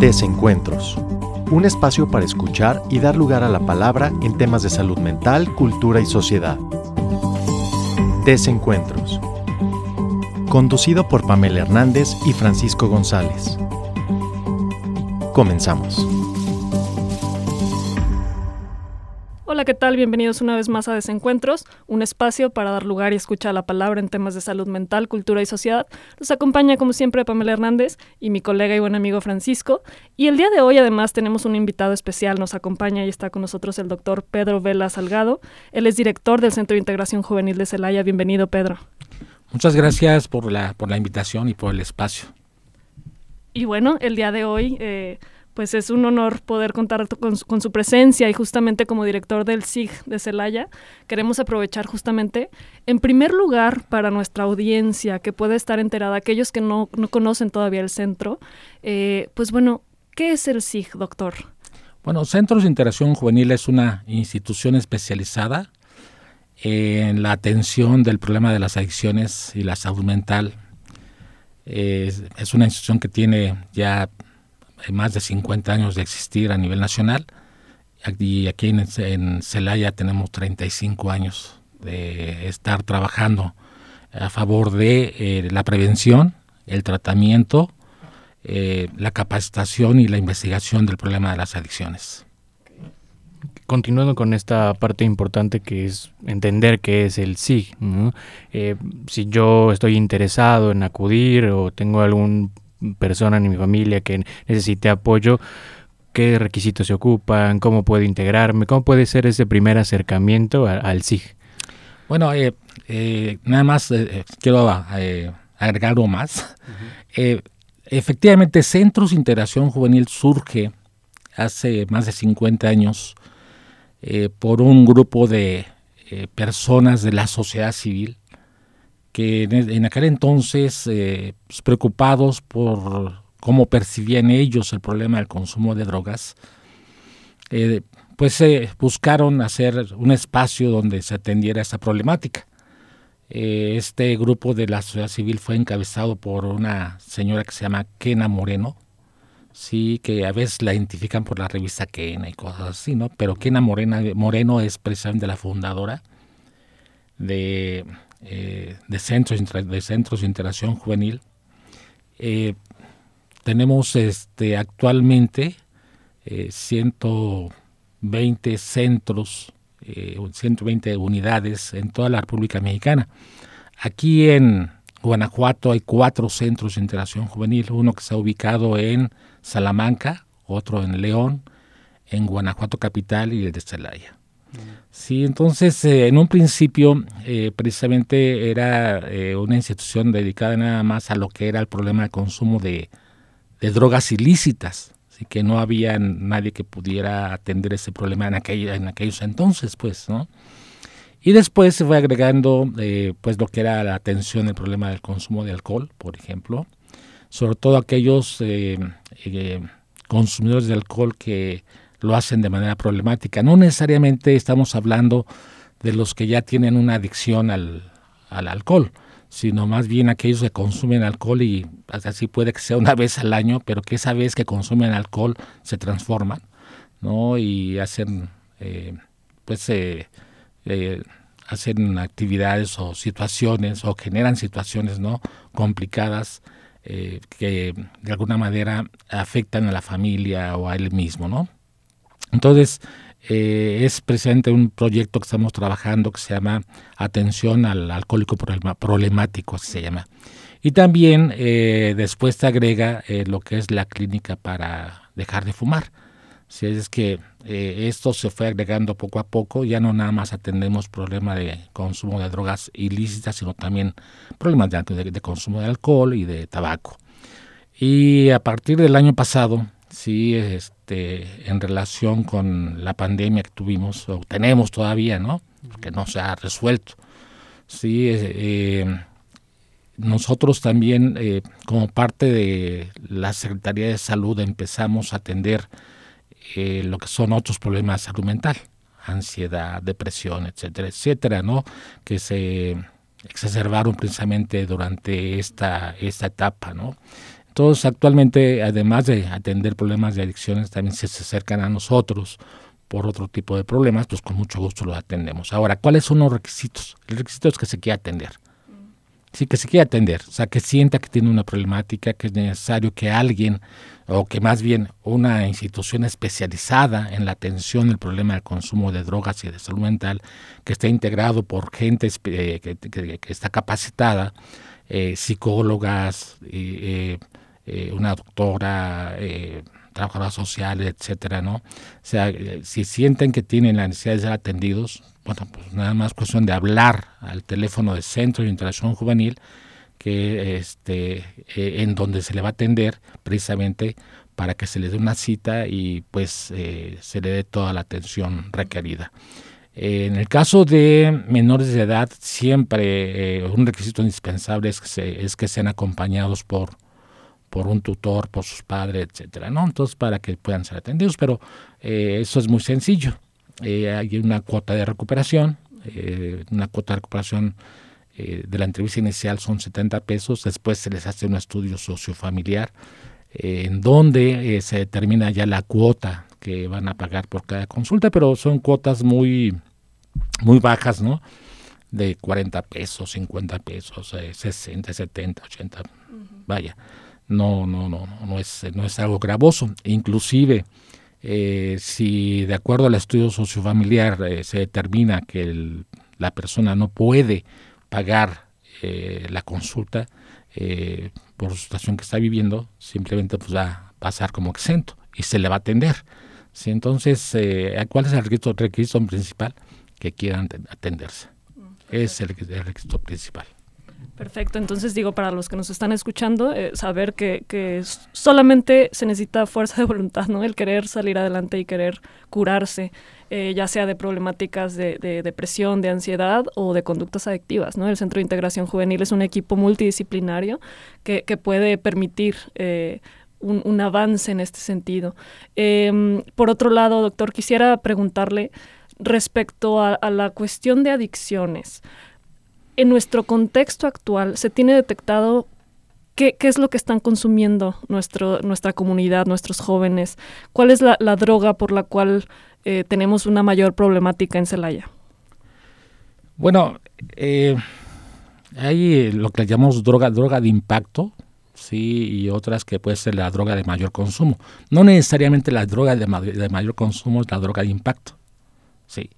Desencuentros. Un espacio para escuchar y dar lugar a la palabra en temas de salud mental, cultura y sociedad. Desencuentros. Conducido por Pamela Hernández y Francisco González. Comenzamos. Hola, ¿qué tal? Bienvenidos una vez más a Desencuentros, un espacio para dar lugar y escuchar la palabra en temas de salud mental, cultura y sociedad. Nos acompaña, como siempre, Pamela Hernández y mi colega y buen amigo Francisco. Y el día de hoy, además, tenemos un invitado especial. Nos acompaña y está con nosotros el doctor Pedro Vela Salgado. Él es director del Centro de Integración Juvenil de Celaya. Bienvenido, Pedro. Muchas gracias por la, por la invitación y por el espacio. Y bueno, el día de hoy... Eh, pues es un honor poder contar con, su presencia y justamente como director del SIG de Celaya, queremos aprovechar justamente, en primer lugar, para nuestra audiencia que puede estar enterada, aquellos que no, conocen todavía el centro, eh, pues bueno, ¿qué es el SIG, doctor? Bueno, Centros de Interacción Juvenil es una institución especializada en la atención del problema de las adicciones y la salud mental. es una institución que tiene ya más de 50 años de existir a nivel nacional y aquí en, Celaya tenemos 35 años de estar trabajando a favor de eh, la prevención, el tratamiento, eh, la capacitación y la investigación del problema de las adicciones. Continuando con esta parte importante que es entender qué es el SIG, eh, si yo estoy interesado en acudir o tengo algún persona en mi familia que necesite apoyo, qué requisitos se ocupan, cómo puedo integrarme, cómo puede ser ese primer acercamiento al, SIG. Bueno, eh, eh, nada más eh, quiero agregar algo más. efectivamente, Centros de Integración Juvenil surge hace más de 50 años por un grupo de personas de la sociedad civil que en, aquel entonces, eh, pues, preocupados por cómo percibían ellos el problema del consumo de drogas, eh, pues eh, buscaron hacer un espacio donde se atendiera esa problemática. este grupo de la sociedad civil fue encabezado por una señora que se llama Kena Moreno, sí, que a veces la identifican por la revista Kena y cosas así, ¿no? Pero Kena Moreno es precisamente la fundadora de eh, de, centros, de centros de interacción juvenil. Eh, tenemos este, actualmente 120 eh, centros, 120 unidades en toda la República Mexicana. Aquí en Guanajuato hay cuatro centros de interacción juvenil, uno que está ubicado en Salamanca, otro en León, en Guanajuato Capital y el de Celaya. Sí, entonces eh, en un principio eh, precisamente era eh, una institución dedicada nada más a lo que era el problema del consumo de, drogas ilícitas, así que no había nadie que pudiera atender ese problema en, en aquellos entonces, pues, ¿no? Y después se fue agregando pues lo que era la atención al problema del consumo de alcohol, por ejemplo, sobre todo aquellos consumidores de alcohol que lo hacen de manera problemática. No necesariamente estamos hablando de los que ya tienen una adicción al, alcohol, sino más bien aquellos que consumen alcohol y así puede que sea una vez al año, pero que esa vez que consumen alcohol se transforman, ¿no? Y hacen, eh, pues, eh, eh, hacen actividades o situaciones o generan situaciones, ¿no? Complicadas que de alguna manera afectan a la familia o a él mismo, ¿no? Entonces, eh, es precisamente un proyecto que estamos trabajando que se llama Atención al Alcohólico Problemático, así se llama. Y también eh, después te agrega eh, lo que es la clínica para dejar de fumar. Si es que esto se fue agregando poco a poco, ya no nada más atendemos problemas de consumo de drogas ilícitas, sino también problemas de, de consumo de alcohol y de tabaco. Y a partir del año pasado, sí, este, en relación con la pandemia que tuvimos, o tenemos todavía, ¿no? Que no se ha resuelto. Sí, eh, nosotros también, eh, como parte de la Secretaría de Salud, empezamos a atender eh, lo que son otros problemas de salud mental, ansiedad, depresión, etcétera, etcétera, ¿no? Que se exacerbaron precisamente durante esta, esta etapa, ¿no? Entonces, actualmente, además de atender problemas de adicciones, también se acercan a nosotros por otro tipo de problemas, pues con mucho gusto los atendemos. Ahora, ¿cuáles son los requisitos? El requisito es que se quiera atender. Sí, que se quiera atender, o sea, que sienta que tiene una problemática, que es necesario que alguien, o que más bien una institución especializada en la atención del problema del consumo de drogas y de salud mental, que esté integrado por gente eh, que, está capacitada, eh, psicólogas, eh, una doctora, trabajadoras sociales, etcétera, ¿no? O sea, si sienten que tienen la necesidad de ser atendidos, bueno, pues nada más cuestión de hablar al teléfono del Centro de Interacción Juvenil, que este, eh, en donde se le va a atender precisamente para que se le dé una cita y pues eh, se le dé toda la atención requerida. en el caso de menores de edad, siempre eh, un requisito indispensable es que sean acompañados por, por un tutor, por sus padres, etcétera, ¿no? Entonces, para que puedan ser atendidos, pero eso es muy sencillo. Eh, hay una cuota de recuperación, eh, una cuota de recuperación eh, de la entrevista inicial son 70 pesos, después se les hace un estudio sociofamiliar en donde se determina ya la cuota que van a pagar por cada consulta, pero son cuotas muy, muy bajas, ¿no? De 40 pesos, 50 pesos, 60, 70, 80, vaya, no, no, no, no es, no es algo gravoso, inclusive eh, si de acuerdo al estudio sociofamiliar eh, se determina que la persona no puede pagar eh, la consulta por su situación que está viviendo, simplemente pues va a pasar como exento y se le va a atender. ¿Sí? Entonces, ¿cuál es el requisito, requisito principal? Que quieran atenderse. Es el requisito principal. Perfecto, entonces digo, para los que nos están escuchando, eh, saber que, solamente se necesita fuerza de voluntad, ¿no? El querer salir adelante y querer curarse, eh, ya sea de problemáticas de, depresión, de ansiedad o de conductas adictivas, ¿no? El Centro de Integración Juvenil es un equipo multidisciplinario que, puede permitir eh, un, avance en este sentido. Em, por otro lado, doctor, quisiera preguntarle respecto a la cuestión de adicciones en nuestro contexto actual se tiene detectado qué, es lo que están consumiendo nuestra comunidad, nuestros jóvenes, cuál es la, droga por la cual eh, tenemos una mayor problemática en Celaya. Bueno, eh, hay lo que llamamos droga, droga de impacto, sí, y otras que puede ser la droga de mayor consumo. No necesariamente la droga de, de mayor consumo es la droga de impacto, sí.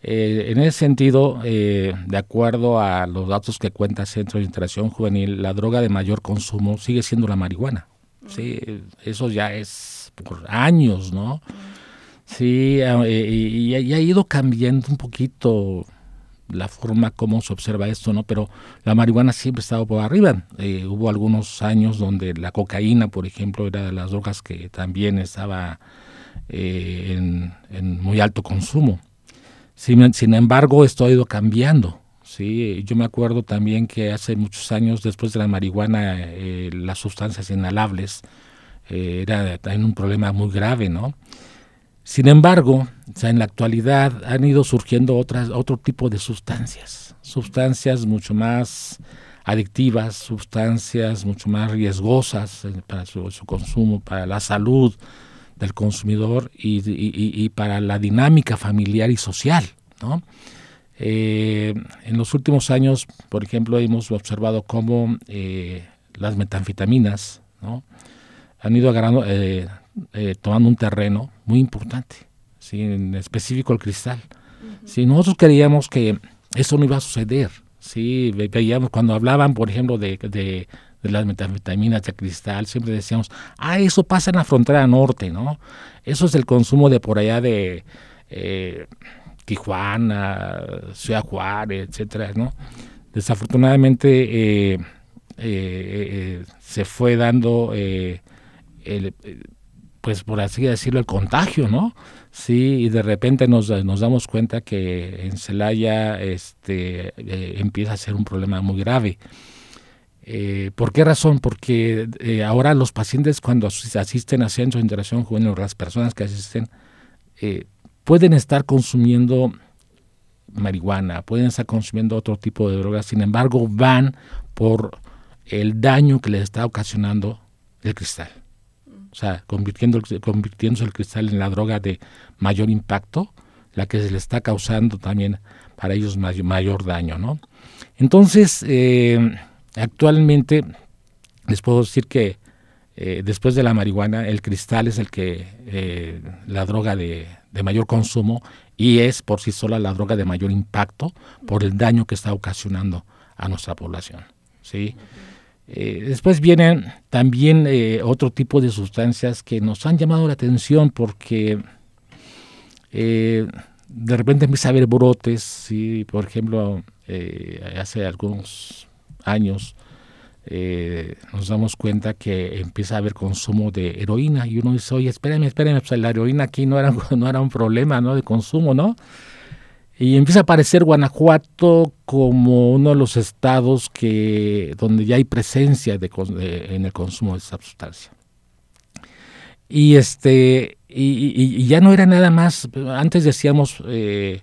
Eh, en ese sentido, eh, de acuerdo a los datos que cuenta el Centro de Interacción Juvenil, la droga de mayor consumo sigue siendo la marihuana. Sí, eso ya es por años, ¿no? Sí, eh, y, ha ido cambiando un poquito la forma como se observa esto, ¿no? Pero la marihuana siempre ha estado por arriba. hubo algunos años donde la cocaína, por ejemplo, era de las drogas que también estaba en muy alto consumo. Sin, embargo, esto ha ido cambiando. Sí, yo me acuerdo también que hace muchos años, después de la marihuana, eh, las sustancias inhalables eh, era también un problema muy grave, ¿no? Sin embargo, en la actualidad han ido surgiendo otras, otro tipo de sustancias, sustancias mucho más adictivas, sustancias mucho más riesgosas eh, para su, consumo, para la salud, del consumidor y, para la dinámica familiar y social. ¿no? Eh, en los últimos años, por ejemplo, hemos observado cómo eh, las metanfetaminas ¿no? han ido agarrando, eh, tomando un terreno muy importante, ¿sí? en específico el cristal. Si nosotros creíamos que eso no iba a suceder, ¿sí? veíamos cuando hablaban, por ejemplo, de de las metanfetaminas de cristal, siempre decíamos, ah, eso pasa en la frontera norte, ¿no? Eso es el consumo de por allá de eh, Tijuana, Ciudad Juárez, etcétera, ¿no? Desafortunadamente eh, eh, se fue dando, el, pues por así decirlo, el contagio, ¿no? Sí, y de repente nos, nos damos cuenta que en Celaya este, empieza a ser un problema muy grave. Eh, ¿Por qué razón? Porque eh, ahora los pacientes cuando asisten a centros de interacción juvenil, las personas que asisten, eh, pueden estar consumiendo marihuana, pueden estar consumiendo otro tipo de drogas, sin embargo van por el daño que les está ocasionando el cristal. O sea, convirtiendo, convirtiéndose el cristal en la droga de mayor impacto, la que se le está causando también para ellos mayor, mayor daño, ¿no? Entonces, eh, actualmente les puedo decir que eh, después de la marihuana, el cristal es el que eh, la droga de, mayor consumo y es por sí sola la droga de mayor impacto por el daño que está ocasionando a nuestra población. ¿sí? Eh, después vienen también otro tipo de sustancias que nos han llamado la atención porque de repente empieza a haber brotes, ¿sí? por ejemplo, hace algunos años eh, nos damos cuenta que empieza a haber consumo de heroína y uno dice, oye, espérame, espérame, pues la heroína aquí no era, no era un problema ¿no? de consumo, ¿no? Y empieza a aparecer Guanajuato como uno de los estados que, donde ya hay presencia de, en el consumo de esa sustancia. Y, este, y, ya no era nada más, antes decíamos... Eh,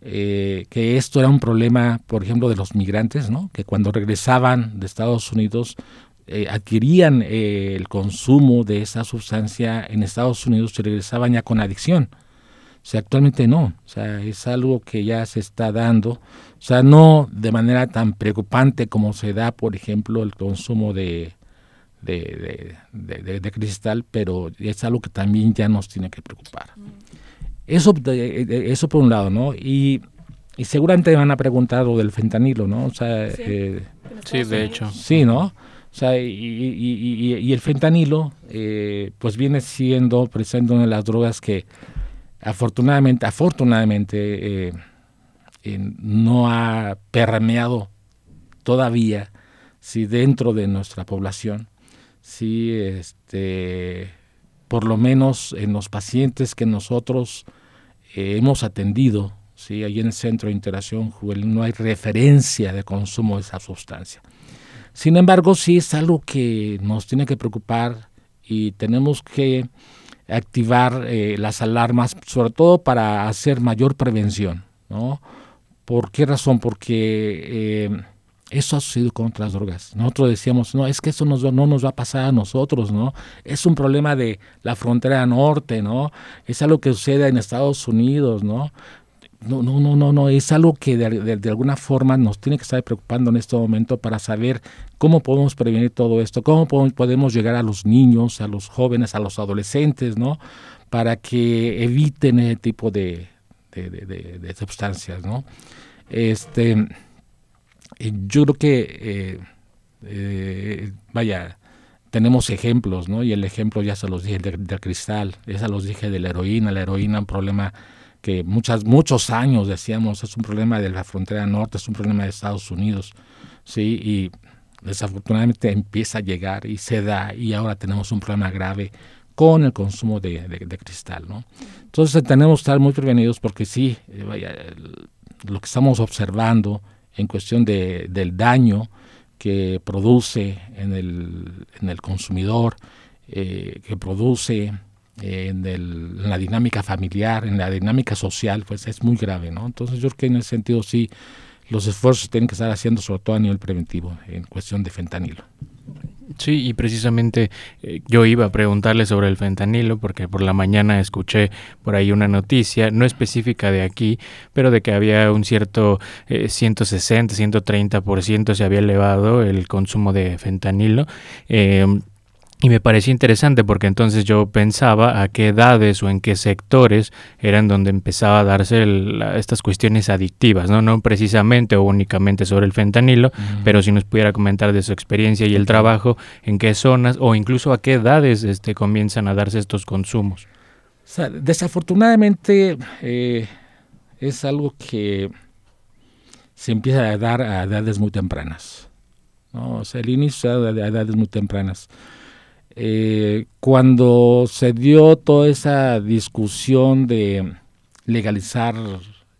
eh, que esto era un problema, por ejemplo, de los migrantes, ¿no? que cuando regresaban de Estados Unidos eh, adquirían eh, el consumo de esa sustancia en Estados Unidos y regresaban ya con adicción. O sea, actualmente no, o sea, es algo que ya se está dando, o sea, no de manera tan preocupante como se da, por ejemplo, el consumo de, de, de cristal, pero es algo que también ya nos tiene que preocupar. Eso, eso por un lado, ¿no? Y, y seguramente me van a preguntar lo del fentanilo, ¿no? O sea, sí, eh, de hecho. Sí, ¿no? O sea, y, y, y el fentanilo, eh, pues viene siendo precisamente una de las drogas que afortunadamente, afortunadamente, eh, no ha permeado todavía, sí, dentro de nuestra población, sí, este, por lo menos en los pacientes que nosotros eh, hemos atendido, ¿sí? allí en el Centro de Interacción Juvenil no hay referencia de consumo de esa sustancia. Sin embargo, sí es algo que nos tiene que preocupar y tenemos que activar eh, las alarmas, sobre todo para hacer mayor prevención. ¿no? ¿Por qué razón? Porque eh, eso ha sucedido con otras drogas. Nosotros decíamos, no, es que eso no nos va a pasar a nosotros, ¿no? Es un problema de la frontera norte, ¿no? Es algo que sucede en Estados Unidos, ¿no? No, no, no, no, no, es algo que de, alguna forma nos tiene que estar preocupando en este momento para saber cómo podemos prevenir todo esto, cómo podemos llegar a los niños, a los jóvenes, a los adolescentes, ¿no? Para que eviten ese tipo de, de sustancias, ¿no? Este yo creo que, eh, eh, vaya, tenemos ejemplos, ¿no? Y el ejemplo ya se los dije del, cristal, ya se los dije de la heroína, la heroína un problema que muchas, muchos años decíamos es un problema de la frontera norte, es un problema de Estados Unidos, ¿sí? Y desafortunadamente empieza a llegar y se da y ahora tenemos un problema grave con el consumo de, cristal, ¿no? Entonces tenemos que estar muy prevenidos porque sí, eh, vaya, lo que estamos observando en cuestión de, del daño que produce en el, en el consumidor, eh, que produce en, en, la dinámica familiar, en la dinámica social, pues es muy grave, ¿no? Entonces yo creo que en ese sentido sí los esfuerzos tienen que estar haciendo sobre todo a nivel preventivo en cuestión de fentanilo. Sí, y precisamente eh, yo iba a preguntarle sobre el fentanilo porque por la mañana escuché por ahí una noticia, no específica de aquí, pero de que había un cierto eh, 160, 130% se había elevado el consumo de fentanilo. Eh, y me pareció interesante porque entonces yo pensaba a qué edades o en qué sectores eran donde empezaba a darse estas cuestiones adictivas, ¿no? no precisamente o únicamente sobre el fentanilo, pero si nos pudiera comentar de su experiencia y el trabajo, en qué zonas o incluso a qué edades este, comienzan a darse estos consumos. desafortunadamente eh, es algo que se empieza a dar a edades muy tempranas. ¿no? O sea, el inicio a edades muy tempranas. Eh, cuando se dio toda esa discusión de legalizar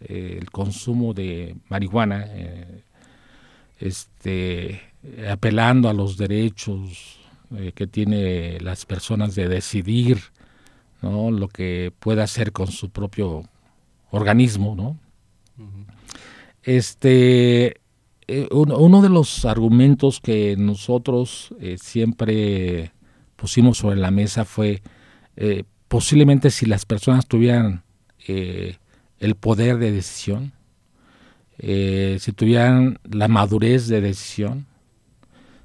eh, el consumo de marihuana, eh, este, apelando a los derechos que tiene las personas de decidir ¿no? lo que puede hacer con su propio organismo, ¿no? Este, uno, de los argumentos que nosotros siempre pusimos sobre la mesa fue eh, posiblemente si las personas tuvieran eh, el poder de decisión, eh, si tuvieran la madurez de decisión,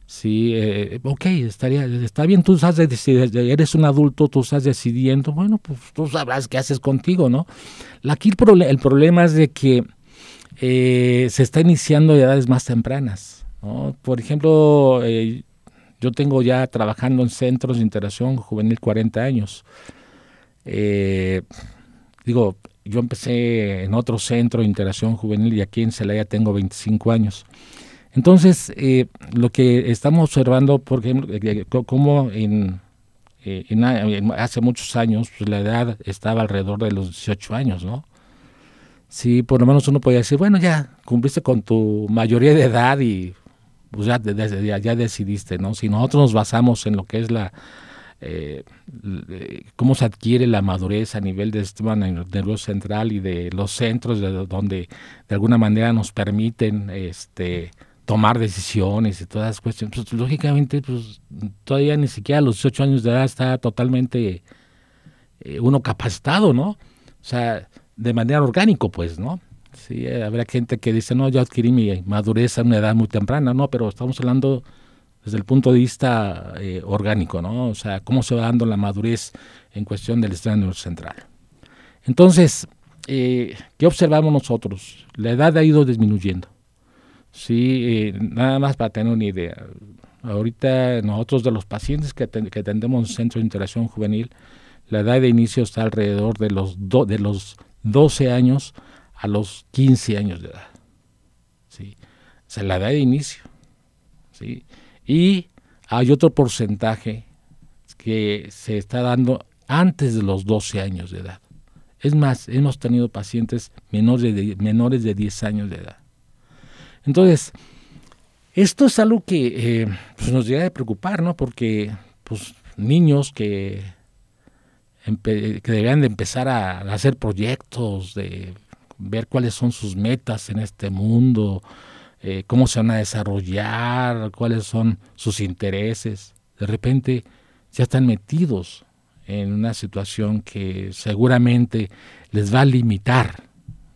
sí, ok, estaría, está bien, tú sabes decidir, eres un adulto, tú estás decidiendo, bueno, pues tú sabrás qué haces contigo, ¿no? Aquí el, el problema es de que se está iniciando a edades más tempranas, ¿no? Por ejemplo, yo tengo ya trabajando en centros de interacción juvenil 40 años. Eh, digo, yo empecé en otro centro de interacción juvenil y aquí en Celaya tengo 25 años. Entonces, eh, lo que estamos observando, por ejemplo, eh, como en, hace muchos años pues, la edad estaba alrededor de los 18 años, ¿no? Sí, por lo menos uno podía decir, bueno, ya cumpliste con tu mayoría de edad y pues ya, ya, decidiste, ¿no? Si nosotros nos basamos en lo que es la, eh, cómo se adquiere la madurez a nivel del sistema nervioso central y de los centros de donde de alguna manera nos permiten este tomar decisiones y todas las cuestiones, pues lógicamente pues todavía ni siquiera a los 18 años de edad está totalmente eh, uno capacitado, ¿no? O sea, de manera orgánico, pues, ¿no? Sí, eh, habrá gente que dice, no, yo adquirí mi madurez a una edad muy temprana, no, pero estamos hablando desde el punto de vista eh, orgánico, ¿no? O sea, cómo se va dando la madurez en cuestión del sistema central. Entonces, eh, ¿qué observamos nosotros? La edad ha ido disminuyendo. Sí, nada más para tener una idea. Ahorita nosotros de los pacientes que, que atendemos en Centro de Interacción Juvenil, la edad de inicio está alrededor de los, de los 12 años a los 15 años de edad. ¿sí? O sea, la edad de inicio. ¿sí? Y hay otro porcentaje que se está dando antes de los 12 años de edad. Es más, hemos tenido pacientes menores de, menores de 10 años de edad. Entonces, esto es algo que eh, pues nos debe preocupar, ¿no? Porque pues, niños que, que deberían de empezar a hacer proyectos de ver cuáles son sus metas en este mundo, eh, cómo se van a desarrollar, cuáles son sus intereses. De repente ya están metidos en una situación que seguramente les va a limitar,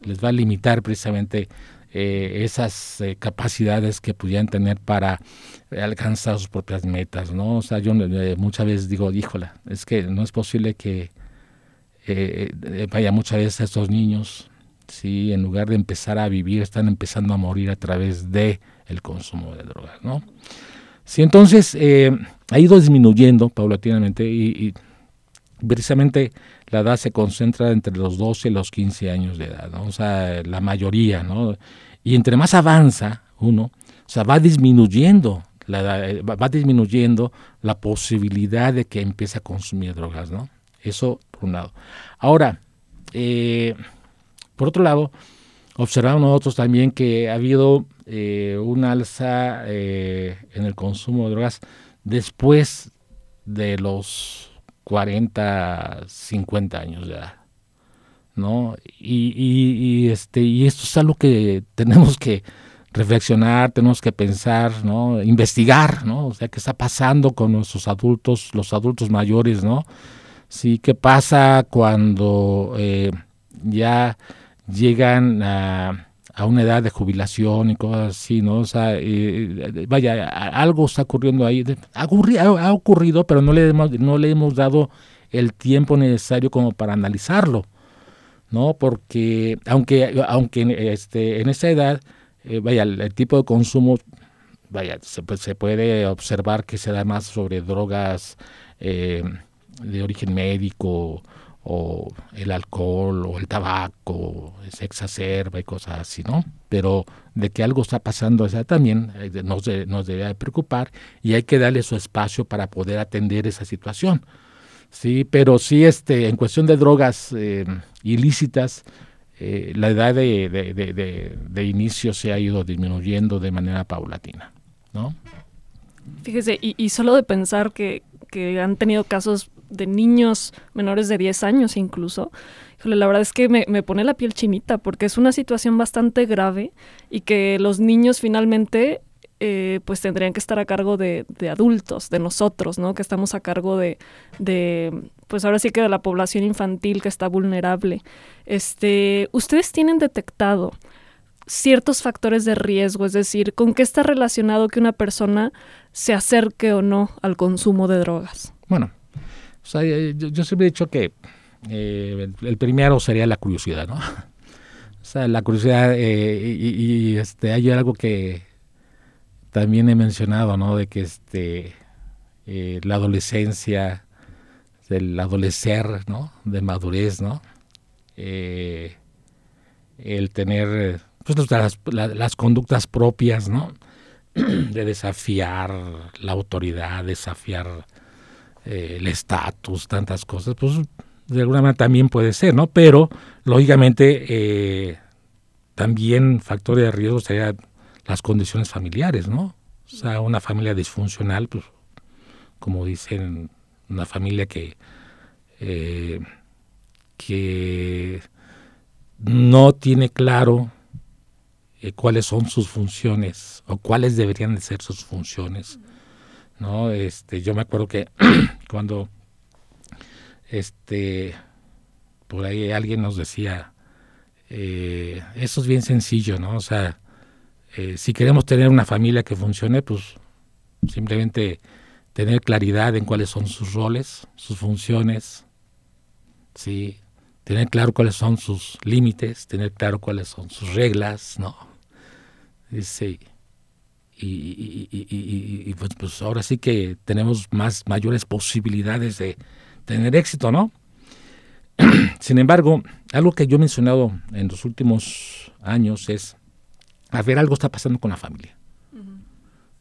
les va a limitar precisamente eh, esas eh, capacidades que pudieran tener para alcanzar sus propias metas, ¿no? O sea, yo muchas veces digo, híjola, es que no es posible que vaya muchas veces a estos niños ¿sí? en lugar de empezar a vivir, están empezando a morir a través de el consumo de drogas. ¿no? Sí, entonces eh, ha ido disminuyendo paulatinamente y, precisamente la edad se concentra entre los 12 y los 15 años de edad, o sea, la mayoría, ¿no? Y entre más avanza uno, o sea, va disminuyendo la eh, va disminuyendo la posibilidad de que empiece a consumir drogas, ¿no? Eso por un lado. Ahora, eh, por otro lado, observamos nosotros también que ha habido eh, un alza eh, en el consumo de drogas después de los 40, 50 años de edad. ¿no? Y, este, y esto es algo que tenemos que reflexionar, tenemos que pensar, ¿no? investigar, ¿no? o sea, qué está pasando con nuestros adultos, los adultos mayores, ¿no? Sí, qué pasa cuando eh, ya llegan a, una edad de jubilación y cosas así, ¿no? O sea, vaya, algo está ocurriendo ahí. Ha, ha, ocurrido, pero no le, hemos, no le hemos dado el tiempo necesario como para analizarlo, ¿no? Porque aunque, aunque este, en esa edad, eh, vaya, el, tipo de consumo, vaya, se, se, puede observar que se da más sobre drogas eh, de origen médico, o el alcohol o el tabaco se exacerba y cosas así, ¿no? Pero de que algo está pasando esa también eh, nos, nos debe preocupar y hay que darle su espacio para poder atender esa situación. Sí, pero sí, este, en cuestión de drogas eh, ilícitas, eh, la edad de, de, de, inicio se ha ido disminuyendo de manera paulatina, ¿no? Fíjese, y, y solo de pensar que, que han tenido casos de niños menores de 10 años incluso, la verdad es que me, pone la piel chinita porque es una situación bastante grave y que los niños finalmente eh, pues tendrían que estar a cargo de, adultos, de nosotros, ¿no? Que estamos a cargo de, de, pues ahora sí que de la población infantil que está vulnerable. Este, ¿Ustedes tienen detectado ciertos factores de riesgo? Es decir, ¿con qué está relacionado que una persona se acerque o no al consumo de drogas? Bueno, yo, siempre he dicho que eh, el primero sería la curiosidad, ¿no? O sea, la curiosidad eh, y, este, hay algo que también he mencionado, ¿no? De que este, eh, la adolescencia, del adolecer, ¿no? De madurez, ¿no? Eh, el tener pues, las, las, conductas propias, ¿no? De desafiar la autoridad, desafiar el estatus, tantas cosas, pues de alguna manera también puede ser, ¿no? Pero, lógicamente, eh, también factor de riesgo sería las condiciones familiares, ¿no? O sea, una familia disfuncional, pues, como dicen, una familia que, eh, que no tiene claro eh, cuáles son sus funciones o cuáles deberían de ser sus funciones, ¿no? Este, yo me acuerdo que cuando este, por ahí alguien nos decía, eh, eso es bien sencillo, ¿no? O sea, eh, si queremos tener una familia que funcione, pues simplemente tener claridad en cuáles son sus roles, sus funciones, ¿sí? tener claro cuáles son sus límites, tener claro cuáles son sus reglas, ¿no? Dice, y, y, y, y pues, pues, ahora sí que tenemos más mayores posibilidades de, tener éxito, ¿no? Sin embargo, algo que yo he mencionado en los últimos años es, a ver, algo está pasando con la familia.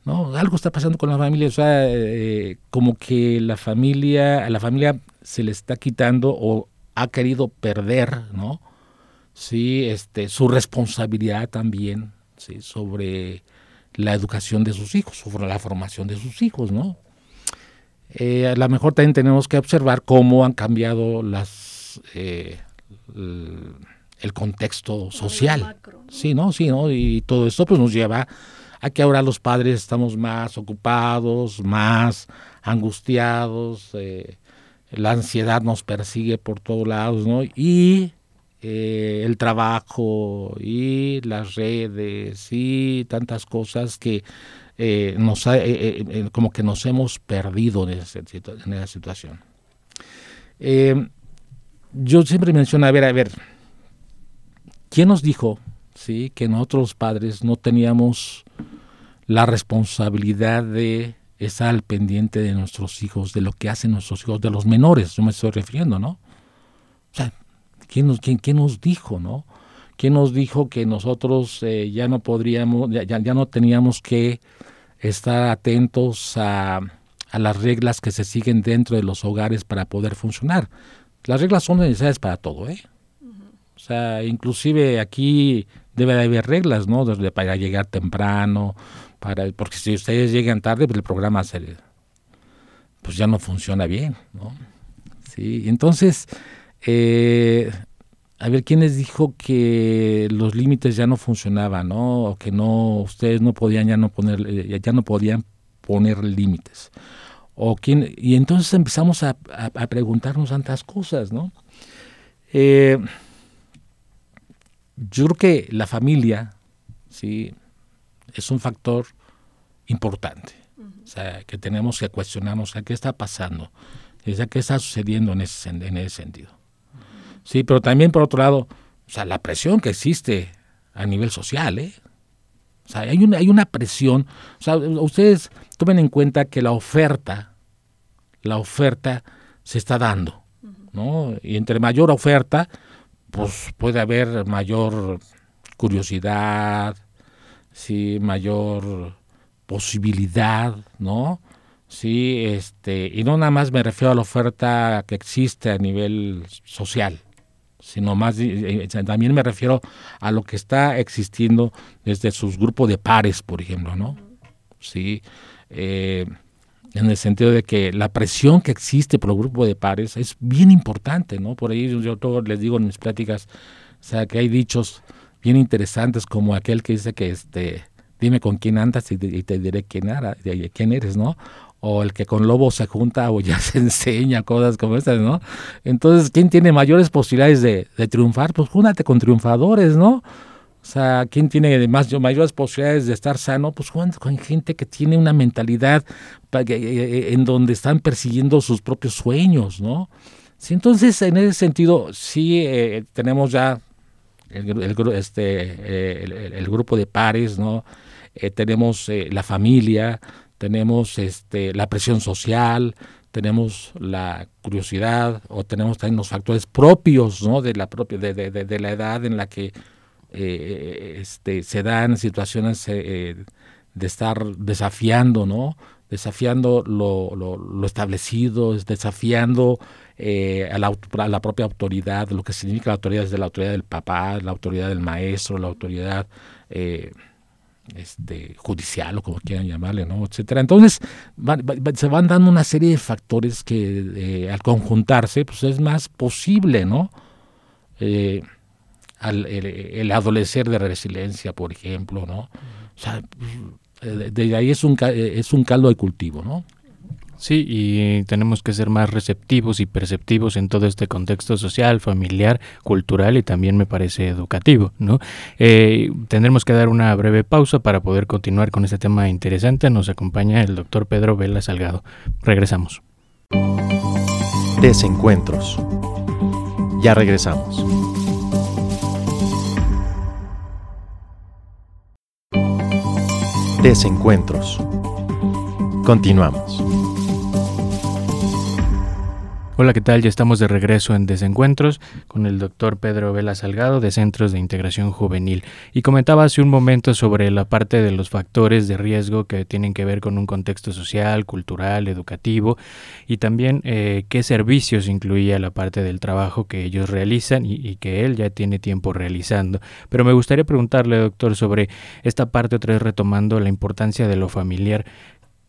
¿no? Algo está pasando con la familia, o sea, eh, como que la familia, a la familia se le está quitando o ha querido perder, ¿no? Sí, este, su responsabilidad también, ¿sí? Sobre la educación de sus hijos, la formación de sus hijos, ¿no? Eh, a lo mejor también tenemos que observar cómo han cambiado las eh, el, contexto social. Sí, ¿no? Sí, ¿no? Y todo esto pues nos lleva a que ahora los padres estamos más ocupados, más angustiados, eh, la ansiedad nos persigue por todos lados, ¿no? Y el trabajo y las redes y tantas cosas que eh, nos ha, eh, eh, como que nos hemos perdido en esa, en esa situación. yo siempre menciono, a ver, a ver, ¿quién nos dijo sí, que nosotros padres no teníamos la responsabilidad de estar al pendiente de nuestros hijos, de lo que hacen nuestros hijos, de los menores, yo me estoy refiriendo, ¿no? ¿Quién nos, quién, quién nos dijo, no? ¿Quién nos dijo que nosotros ya no podríamos, ya, ya no teníamos que estar atentos a, las reglas que se siguen dentro de los hogares para poder funcionar. Las reglas son necesarias para todo, ¿eh? O sea, inclusive aquí debe de haber reglas, ¿no? Desde para llegar temprano, para porque si ustedes llegan tarde, pues el programa se, pues ya no funciona bien, ¿no? Sí, entonces eh, a ver quién les dijo que los límites ya no funcionaban, ¿no? O que no ustedes no podían ya no poner eh, ya no podían poner límites. O quién y entonces empezamos a, preguntarnos tantas cosas, ¿no? Eh, yo creo que la familia, sí, es un factor importante. O sea, que tenemos que cuestionarnos qué está pasando, qué está sucediendo en ese, en ese sentido. Sí, pero también por otro lado, o sea, la presión que existe a nivel social, ¿eh? O sea, hay una, hay una presión. O sea, ustedes tomen en cuenta que la oferta, la oferta se está dando, ¿no? Y entre mayor oferta, pues puede haber mayor curiosidad, sí, mayor posibilidad, ¿no? Sí, este, y no nada más me refiero a la oferta que existe a nivel social, sino más también me refiero a lo que está existiendo desde sus grupos de pares, por ejemplo, ¿no? Sí, eh, en el sentido de que la presión que existe por el grupo de pares es bien importante, ¿no? Por ahí yo todo les digo en mis pláticas, o sea, que hay dichos bien interesantes como aquel que dice que este dime con quién andas y, te diré quién, era, quién eres, ¿no? O el que con lobo se junta o ya se enseña, cosas como estas, ¿no? Entonces, ¿quién tiene mayores posibilidades de, triunfar? Pues júntate con triunfadores, ¿no? O sea, ¿quién tiene más, mayores posibilidades de estar sano? Pues con gente que tiene una mentalidad eh, eh, en donde están persiguiendo sus propios sueños, ¿no? Sí, entonces, en ese sentido, sí eh, tenemos ya este, el, grupo de pares, ¿no? tenemos la familia, tenemos este, la presión social, tenemos la curiosidad o tenemos también los factores propios ¿no? de, la propia, de, de, de la edad en la que eh, este, se dan situaciones eh, de estar desafiando, ¿no? Desafiando lo, lo, establecido, desafiando eh, a, la, a, la, propia autoridad, lo que significa la autoridad desde la autoridad del papá, la autoridad del maestro, la autoridad este, judicial o como quieran llamarle, ¿no? etcétera. Entonces se van dando una serie de factores que al conjuntarse, pues es más posible, ¿no? al, el, adolecer de resiliencia, por ejemplo, ¿no? O sea, de ahí es un, es un caldo de cultivo, ¿no? Sí, y tenemos que ser más receptivos y perceptivos en todo este contexto social, familiar, cultural y también me parece educativo, ¿no? Eh, tendremos que dar una breve pausa para poder continuar con este tema interesante. Nos acompaña el doctor Pedro Vela Salgado. Regresamos. Desencuentros. Ya regresamos. Desencuentros. Continuamos. Hola, ¿qué tal? Ya estamos de regreso en Desencuentros con el doctor Pedro Vela Salgado de Centros de Integración Juvenil. Y comentaba hace un momento sobre la parte de los factores de riesgo que tienen que ver con un contexto social, cultural, educativo y también eh, qué servicios incluía la parte del trabajo que ellos realizan y, y, que él ya tiene tiempo realizando. Pero me gustaría preguntarle, doctor, sobre esta parte otra vez retomando la importancia de lo familiar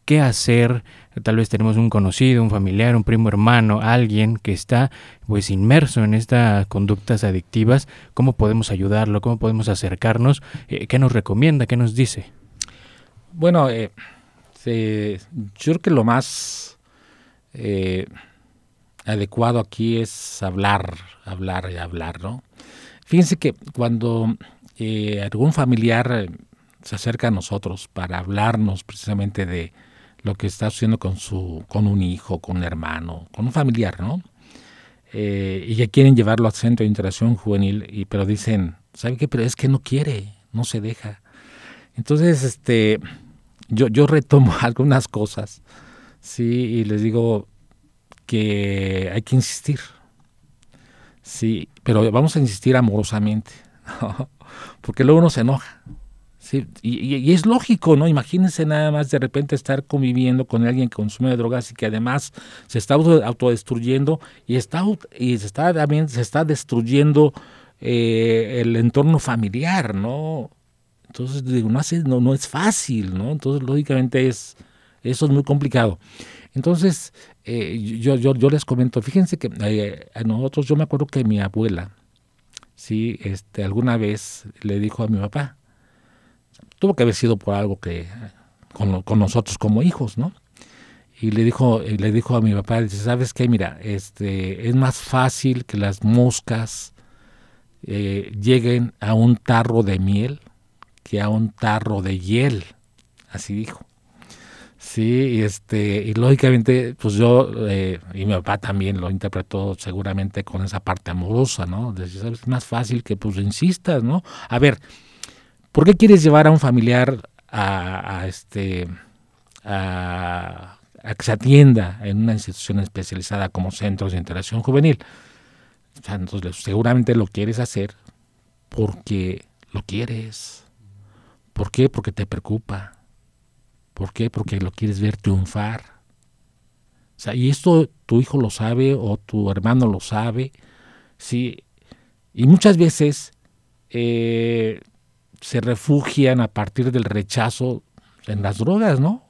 qué hacer. Tal vez tenemos un conocido, un familiar, un primo hermano, alguien que está pues inmerso en estas conductas adictivas. ¿Cómo podemos ayudarlo? ¿Cómo podemos acercarnos? Eh, ¿Qué nos recomienda? ¿Qué nos dice? Bueno, eh, yo creo que lo más eh, adecuado aquí es hablar, hablar y hablar, ¿no? Fíjense que cuando algún familiar se acerca a nosotros para hablarnos precisamente de, lo que está haciendo con su con un hijo, con un hermano, con un familiar, ¿no? Eh, y ya quieren llevarlo al centro de interacción juvenil, y, pero dicen, ¿sabe qué? Pero es que no quiere, no se deja. Entonces, este, yo, yo retomo algunas cosas, sí, y les digo que hay que insistir, sí, pero vamos a insistir amorosamente, porque luego uno se enoja, y, es lógico, ¿no? Imagínense nada más de repente estar conviviendo con alguien que consume drogas y que además se está autodestruyendo y está y se está también se está destruyendo eh, el entorno familiar, ¿no? Entonces digo, no, hace, no, no es fácil, ¿no? Entonces lógicamente es eso es muy complicado. Entonces eh, yo, yo, yo les comento, fíjense que eh, a nosotros yo me acuerdo que mi abuela, sí, este, alguna vez le dijo a mi papá, tuvo que haber sido por algo que con, con nosotros como hijos, ¿no? Y le dijo, le dijo a mi papá, dice, ¿sabes qué? Mira, este, es más fácil que las moscas eh, lleguen a un tarro de miel que a un tarro de hiel, así dijo. Sí, y este, y lógicamente, pues yo, eh, y mi papá también lo interpretó seguramente con esa parte amorosa, ¿no? Decir, ¿sabes? Es más fácil que pues insistas, ¿no? A ver, ¿Por qué quieres llevar a un familiar a, este a, que se atienda en una institución especializada como centros de interacción juvenil? entonces seguramente lo quieres hacer porque lo quieres. ¿Por qué? Porque te preocupa. ¿Por qué? Porque lo quieres ver triunfar. O sea, y esto tu hijo lo sabe o tu hermano lo sabe. Sí. Y muchas veces eh, se refugian a partir del rechazo en las drogas, ¿no?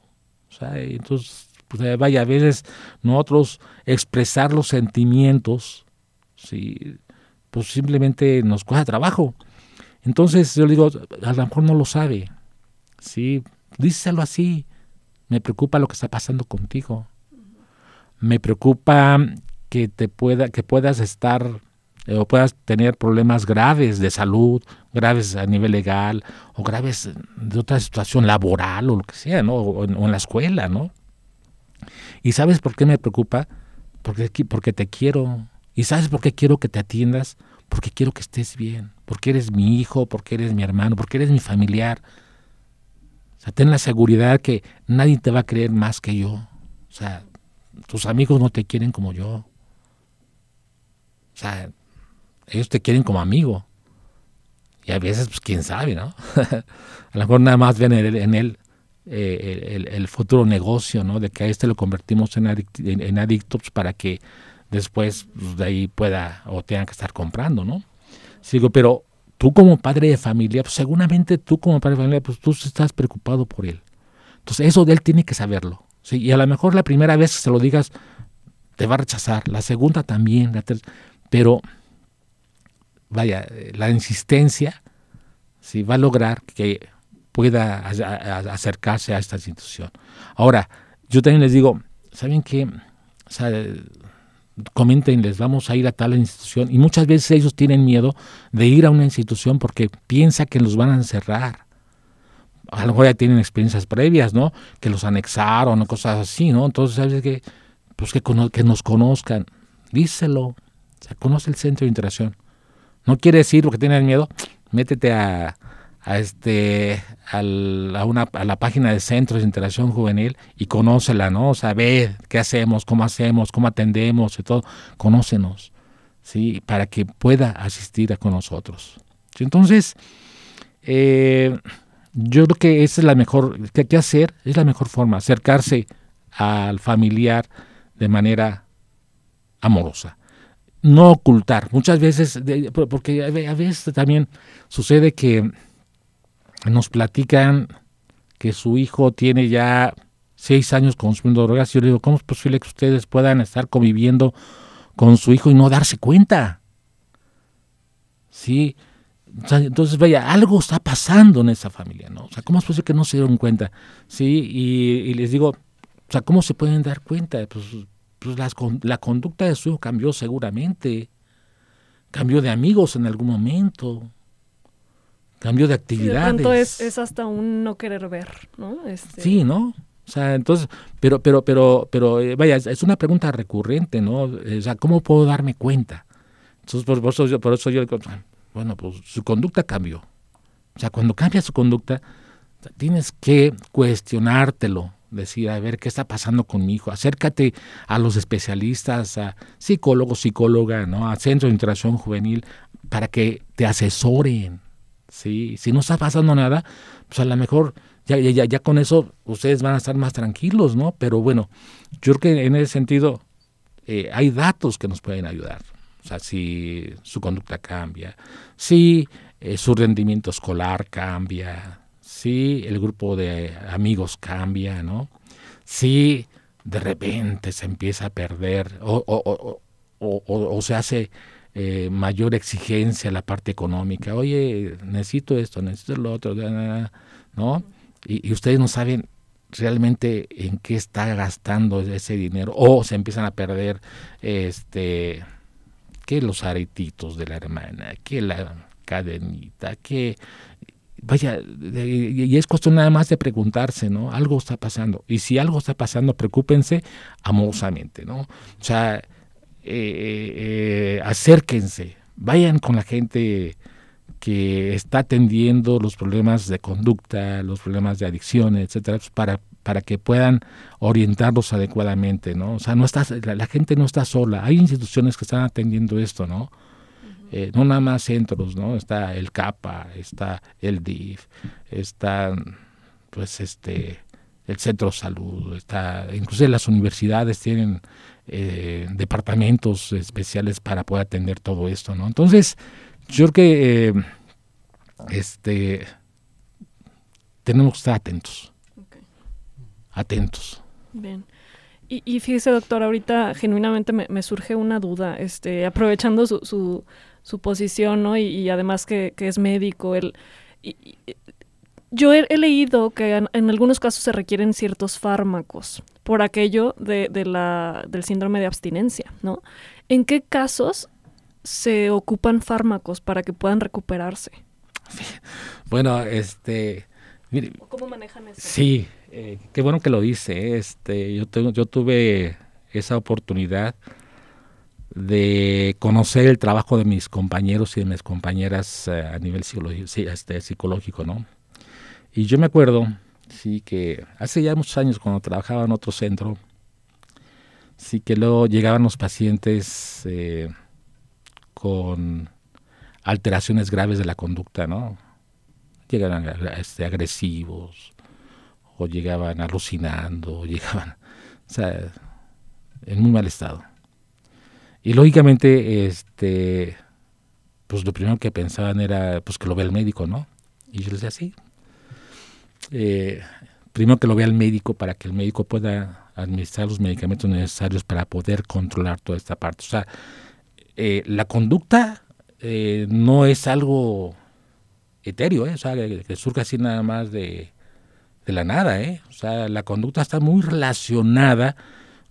O sea, entonces, pues, eh, vaya, a veces nosotros expresar los sentimientos, sí, pues simplemente nos cuesta trabajo. Entonces yo le digo, a lo mejor no lo sabe, Sí, díselo así. Me preocupa lo que está pasando contigo. Me preocupa que te pueda, que puedas estar eh, o puedas tener problemas graves de salud, graves a nivel legal, o graves de otra situación laboral o lo que sea, ¿no? O, en, la escuela, ¿no? ¿Y sabes por qué me preocupa? Porque, porque te quiero. ¿Y sabes por qué quiero que te atiendas? Porque quiero que estés bien, porque eres mi hijo, porque eres mi hermano, porque eres mi familiar. O sea, ten la seguridad que nadie te va a creer más que yo. O sea, tus amigos no te quieren como yo. O sea, ellos te quieren como amigo. Y a veces, pues quién sabe, ¿no? a lo mejor nada más ven en él, eh, el, futuro negocio, ¿no? De que a este lo convertimos en, en, adictos pues, para que después pues, de ahí pueda o tenga que estar comprando, ¿no? Sigo, pero tú como padre de familia, pues seguramente tú como padre de familia, pues tú estás preocupado por él. Entonces eso de él tiene que saberlo. ¿sí? Y a lo mejor la primera vez que se lo digas, te va a rechazar, la segunda también, la tercera, pero vaya, la insistencia si va a lograr que pueda acercarse a esta institución. Ahora, yo también les digo, ¿saben qué? O sea, vamos a ir a tal institución. Y muchas veces ellos tienen miedo de ir a una institución porque piensa que los van a encerrar. A lo mejor ya tienen experiencias previas, ¿no? Que los anexaron o cosas así, ¿no? Entonces, ¿sabes qué? Pues que, nos conozcan. Díselo. Conoce el centro de interacción. No quiere decir porque tienes miedo, métete a, a este a, una, a la página de Centros de Interacción Juvenil y conócela, ¿no? O sea, ve qué hacemos, cómo hacemos, cómo atendemos y todo. Conócenos, ¿sí? Para que pueda asistir con nosotros. Entonces, eh, yo creo que esa es la mejor, que hay que hacer, es la mejor forma, acercarse al familiar de manera amorosa no ocultar. Muchas veces, porque a veces también sucede que nos platican que su hijo tiene ya seis años consumiendo drogas. Y yo le digo, ¿cómo es posible que ustedes puedan estar conviviendo con su hijo y no darse cuenta? Sí. entonces, vaya, algo está pasando en esa familia, ¿no? O sea, ¿cómo es posible que no se dieron cuenta? Sí, y, y les digo, o sea, ¿cómo se pueden dar cuenta? Pues pues la conducta de su hijo cambió seguramente. Cambió de amigos en algún momento. Cambió de actividades. de pronto es, hasta un no querer ver, ¿no? Este... Sí, ¿no? O sea, entonces, pero, pero, pero, pero, eh, vaya, es una pregunta recurrente, ¿no? O sea, ¿cómo puedo darme cuenta? Entonces, por, eso, yo, por eso yo digo, bueno, pues su conducta cambió. O sea, cuando cambia su conducta, tienes que cuestionártelo, decir, a ver qué está pasando con mi hijo. Acércate a los especialistas, a psicólogos, psicóloga, ¿no? a centro de interacción juvenil, para que te asesoren. ¿sí? Si no está pasando nada, pues a lo mejor ya, ya, ya con eso ustedes van a estar más tranquilos, ¿no? Pero bueno, yo creo que en ese sentido eh, hay datos que nos pueden ayudar. O sea, si su conducta cambia, si eh, su rendimiento escolar cambia, si el grupo de amigos cambia, ¿no? Si de repente se empieza a perder o, se hace eh, mayor exigencia la parte económica, oye, necesito esto, necesito lo otro, ¿no? Y, ustedes no saben realmente en qué está gastando ese dinero o se empiezan a perder este que los aretitos de la hermana, que la cadenita, que vaya, y es cuestión nada más de preguntarse, ¿no? Algo está pasando. Y si algo está pasando, preocúpense amorosamente, ¿no? O sea, eh, eh, acérquense, vayan con la gente que está atendiendo los problemas de conducta, los problemas de adicción, etcétera, pues, para, para que puedan orientarlos adecuadamente, ¿no? O sea, no está, la gente no está sola, hay instituciones que están atendiendo esto, ¿no? Eh, no nada más centros, ¿no? Está el CAPA, está el DIF, está pues este el centro de salud, está incluso las universidades tienen eh, departamentos especiales para poder atender todo esto, ¿no? Entonces, yo creo que eh, este tenemos que estar atentos. Atentos. Bien. Y, y, fíjese, doctor, ahorita genuinamente me, me, surge una duda, este, aprovechando su, su, su posición, ¿no? Y, además que, es médico, él... yo he, leído que en, algunos casos se requieren ciertos fármacos por aquello de, la, del síndrome de abstinencia, ¿no? ¿En qué casos se ocupan fármacos para que puedan recuperarse? Bueno, este... ¿Cómo manejan eso? Sí, eh, qué bueno que lo dice. Este, yo, tengo, yo tuve esa oportunidad de conocer el trabajo de mis compañeros y de mis compañeras eh, a nivel este, psicológico, ¿no? Y yo me acuerdo, sí, que hace ya muchos años cuando trabajaba en otro centro, sí que luego llegaban los pacientes eh, con alteraciones graves de la conducta, ¿no? Llegaban este, agresivos, o llegaban alucinando, o llegaban, o sea, en muy mal estado. Y lógicamente, este, pues lo primero que pensaban era, pues que lo vea el médico, ¿no? Y yo les decía, sí, eh, primero que lo vea el médico para que el médico pueda administrar los medicamentos necesarios para poder controlar toda esta parte. O sea, eh, la conducta eh, no es algo etéreo, o sea, que, surge así nada más de, de, la nada. ¿eh? O sea, la conducta está muy relacionada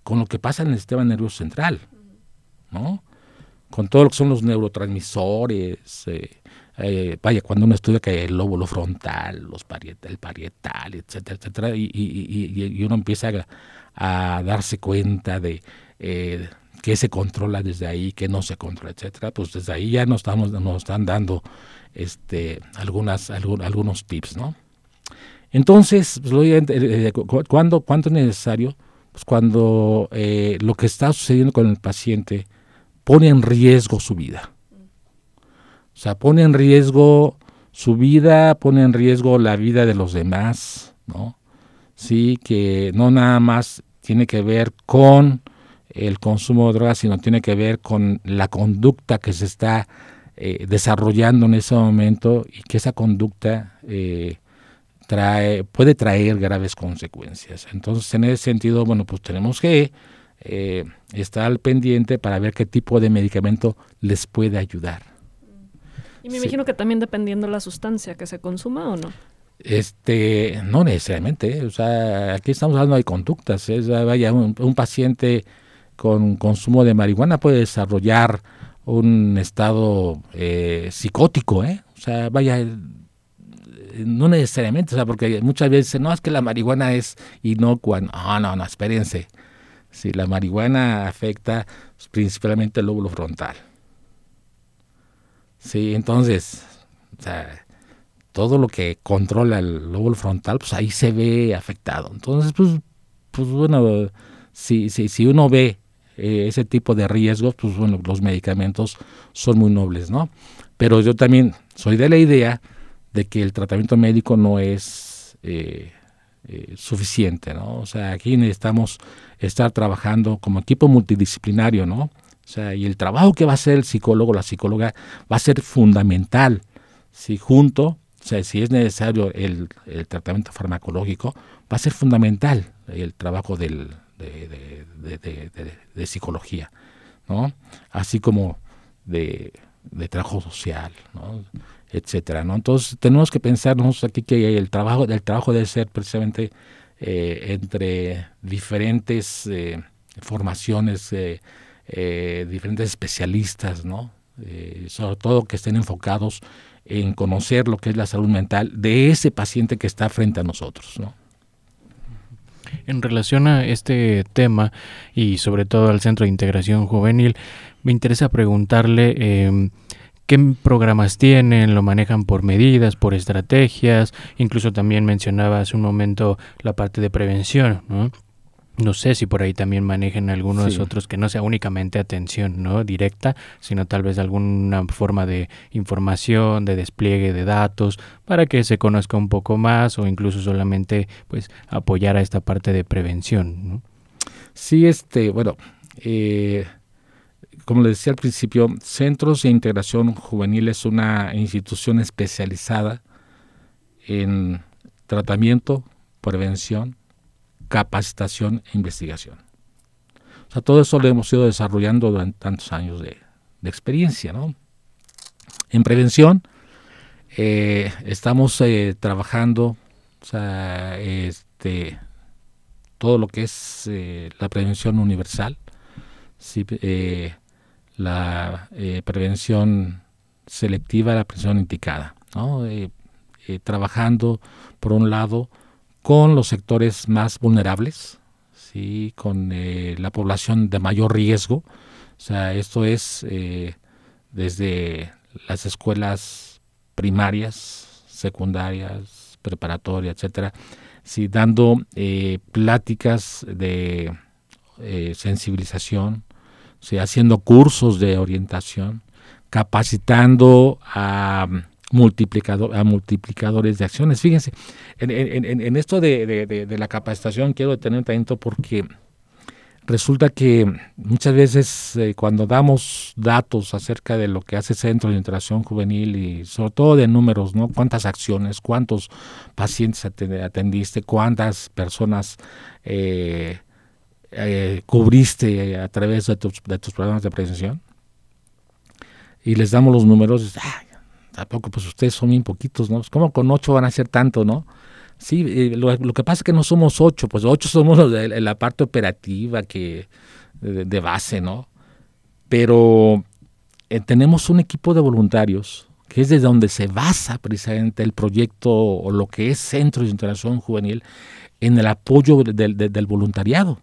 con lo que pasa en el sistema nervioso central, Con todo lo que son los neurotransmisores, eh, vaya, cuando uno estudia que el lóbulo frontal, los el parietal, etcétera, etcétera, y, uno empieza a, darse cuenta de eh, qué se controla desde ahí, qué no se controla, etcétera, pues desde ahí ya nos, estamos, nos están dando este, algunos tips, ¿no? Entonces, pues, eh, ¿cuándo, ¿cuánto es necesario? Pues cuando lo que está sucediendo con el paciente pone en riesgo su vida. O sea, pone en riesgo su vida, pone en riesgo la vida de los demás, ¿no? Sí, que no nada más tiene que ver con el consumo de drogas, sino tiene que ver con la conducta que se está eh, desarrollando en ese momento y que esa conducta eh, trae, puede traer graves consecuencias. Entonces, en ese sentido, bueno, pues tenemos que eh, estar al pendiente para ver qué tipo de medicamento les puede ayudar. Y me imagino que también dependiendo la sustancia que se consuma o no. Este, no necesariamente, o sea, aquí estamos hablando de conductas, es, vaya, un, paciente con consumo de marihuana puede desarrollar un estado eh, psicótico, ¿eh? O sea, vaya, no necesariamente, o sea, porque muchas veces dicen, no, es que la marihuana es inocua. No, no, no, espérense. Si la marihuana afecta principalmente el lóbulo frontal. Sí, entonces, o sea, todo lo que controla el lóbulo frontal, pues ahí se ve afectado. Entonces, pues, pues bueno, si, si, si uno ve eh, ese tipo de riesgos, pues bueno, los medicamentos son muy nobles, ¿no? Pero yo también soy de la idea de que el tratamiento médico no es eh, eh, suficiente, ¿no? O sea, aquí necesitamos estar trabajando como equipo multidisciplinario, ¿no? O sea, y el trabajo que va a hacer el psicólogo, la psicóloga, va a ser fundamental. Si junto, o sea, si es necesario el, tratamiento farmacológico, va a ser fundamental el trabajo del, de, psicología, ¿no? Así como de, trabajo social, ¿no? Etcétera, ¿no? Entonces tenemos que pensarnos aquí que el trabajo, el trabajo debe ser precisamente eh, entre diferentes eh, formaciones eh, diferentes especialistas, ¿no? Sobre todo que estén enfocados en conocer lo que es la salud mental de ese paciente que está frente a nosotros, ¿no? En relación a este tema y sobre todo al Centro de Integración Juvenil, me interesa preguntarle em, qué programas tienen, lo manejan por medidas, por estrategias, incluso también mencionaba hace un momento la parte de prevención, ¿no? No sé si por ahí también manejen algunos otros que no sea únicamente atención no directa, sino tal vez alguna forma de información, de despliegue de datos, para que se conozca un poco más o incluso solamente pues apoyar a esta parte de prevención. ¿no? Sí, este, bueno, eh, como les decía al principio, Centros de Integración Juvenil es una institución especializada en tratamiento, prevención, capacitación e investigación. O sea, todo eso lo hemos ido desarrollando durante tantos años de, experiencia. ¿no? En prevención, Eh, estamos eh, trabajando, o sea, este, todo lo que es eh, la prevención universal, la prevención selectiva, la prevención indicada, ¿no? trabajando por un lado con los sectores más vulnerables, ¿sí? con la población de mayor riesgo, o sea, esto es desde las escuelas primarias, secundarias, preparatorias, etcétera, sí, dando eh, pláticas de eh, sensibilización, sí, haciendo cursos de orientación, capacitando a, multiplicador, a multiplicadores de acciones. Fíjense, en, esto de, de, la capacitación quiero detener un talento porque resulta que muchas veces eh, cuando damos datos acerca de lo que hace Centro de Interacción Juvenil y sobre todo de números, ¿no? Cuántas acciones, cuántos pacientes atendiste, cuántas personas eh, eh, cubriste a través de tus, de tus, programas de prevención y les damos los números, tampoco pues ustedes son bien poquitos, ¿no? Pues, ¿Cómo con ocho van a ser tanto, no? Sí, eh, lo, que pasa es que no somos ocho, pues ocho somos los de la parte operativa que de, base, ¿no? Pero eh, tenemos un equipo de voluntarios que es desde donde se basa precisamente el proyecto o lo que es Centro de Interacción Juvenil en el apoyo del voluntariado,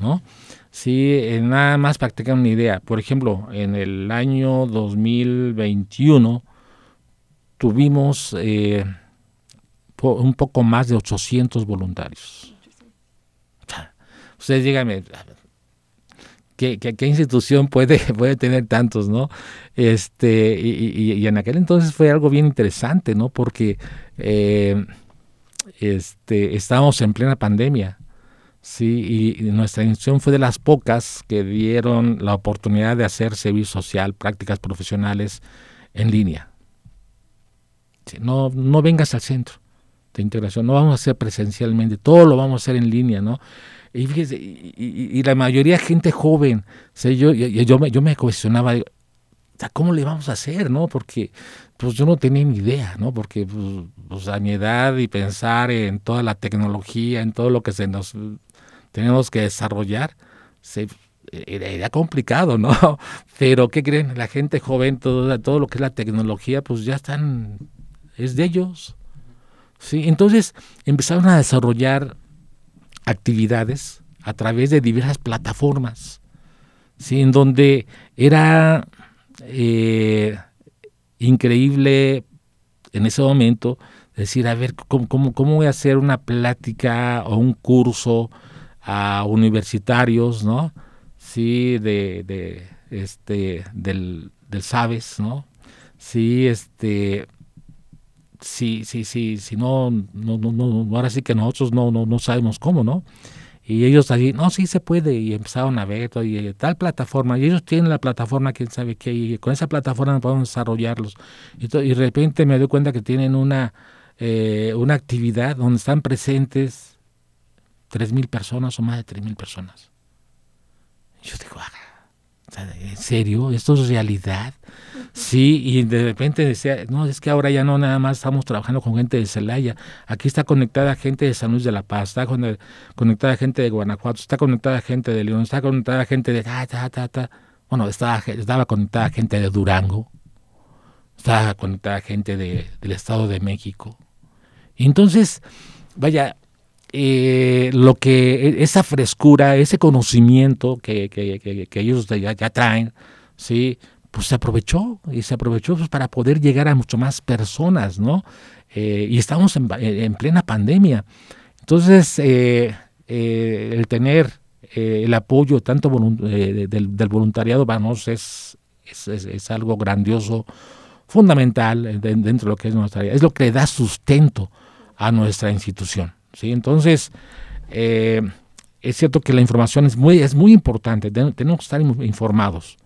¿no? Sí, eh, nada más para una idea. Por ejemplo, en el año 2021 tuvimos un poco más de 800 voluntarios. Ustedes díganme, ¿qué, qué, institución puede, puede tener tantos, no? Este, y, en aquel entonces fue algo bien interesante, ¿no? Porque eh, este, estábamos en plena pandemia, ¿sí? Y, nuestra institución fue de las pocas que dieron la oportunidad de hacer servicio social, prácticas profesionales en línea. No, no vengas al centro integración. No vamos a hacer presencialmente, todo lo vamos a hacer en línea, ¿no? Y, fíjese, y, la mayoría gente joven, yo, yo, me, yo me cuestionaba, ¿cómo le vamos a hacer, no? Porque pues yo no tenía ni idea, ¿no? Porque pues, pues, a mi edad y pensar en toda la tecnología, en todo lo que se nos tenemos que desarrollar, era, complicado, ¿no? Pero ¿qué creen? La gente joven, todo, todo lo que es la tecnología, pues ya están, es de ellos, ¿sí? Entonces empezaron a desarrollar actividades a través de diversas plataformas, ¿sí? en donde era eh, increíble en ese momento decir, a ver, ¿cómo, cómo, voy a hacer una plática o un curso a universitarios, ¿no? Sí, de, de este, del, del SABES, ¿no? Sí, este, si, si, si, si no, no, no, no, ahora sí que nosotros no, no, no sabemos cómo, ¿no? Y ellos allí, no, sí se puede, y empezaron a ver, y tal plataforma, y ellos tienen la plataforma, quién sabe qué, y con esa plataforma podemos desarrollarlos. Y, y de repente me doy cuenta que tienen una, eh, una actividad donde están presentes tres mil personas o más de tres mil personas. yo digo, ah, ¿en serio? ¿Esto es realidad? Sí, y de repente decía, no, es que ahora ya no nada más estamos trabajando con gente de Celaya, aquí está conectada gente de San Luis de la Paz, está conectada gente de Guanajuato, está conectada gente de León, está conectada gente de ta, ta, ta, ta. Bueno, estaba, estaba conectada gente de Durango, estaba conectada gente de, del Estado de México. Y entonces, vaya, eh, lo que e, esa frescura, ese conocimiento que, ellos ya, traen, sí, pues se aprovechó y se aprovechó pues, para poder llegar a mucho más personas, ¿no? Eh, y estamos en, plena pandemia. Entonces, eh, eh, el tener el apoyo tanto del, voluntariado, vamos, es, es, algo grandioso, fundamental dentro de lo que es nuestra. Es lo que da sustento a nuestra institución. ¿Sí? Entonces, es cierto que la información es muy, es muy importante, tenemos que estar informados.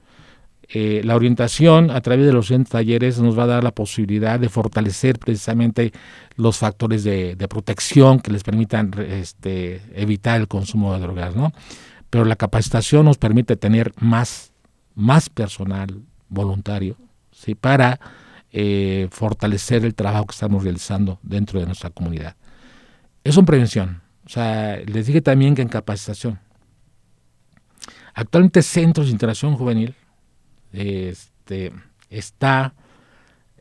Eh, la orientación a través de los talleres nos va a dar la posibilidad de fortalecer precisamente los factores de, protección que les permitan este, evitar el consumo de drogas, ¿no? Pero la capacitación nos permite tener más, más personal voluntario, ¿sí? Para eh, fortalecer el trabajo que estamos realizando dentro de nuestra comunidad. Eso en prevención. O sea, les dije también que en capacitación. Actualmente Centros de Interacción Juvenil este, está,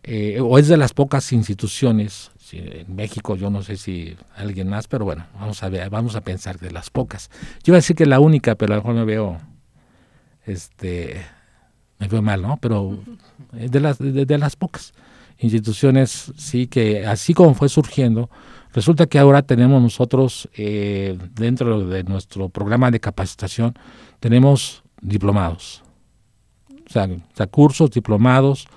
eh, o es de las pocas instituciones, en México yo no sé si alguien más, pero bueno, vamos a ver, vamos a pensar de las pocas. Yo iba a decir que la única, pero a lo mejor me veo, este, me veo mal, ¿no? Pero de las, de las pocas instituciones, sí, que así como fue surgiendo, Resulta que ahora tenemos nosotros, eh, dentro de nuestro programa de capacitación, tenemos diplomados, o sea, cursos, diplomados,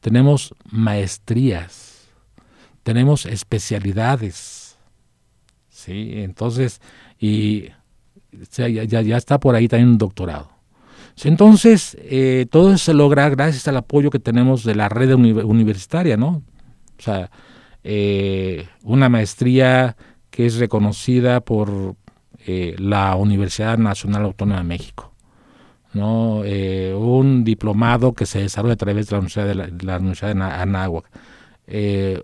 tenemos maestrías, tenemos especialidades, ¿sí? Entonces, y ya, ya, está por ahí también un doctorado. Entonces, eh, todo eso se logra gracias al apoyo que tenemos de la red universitaria, ¿no? O sea, eh, una maestría que es reconocida por eh, la Universidad Nacional Autónoma de México. ¿no? Eh, un diplomado que se desarrolla a través de la Universidad de, la, Universidad de Anáhuac.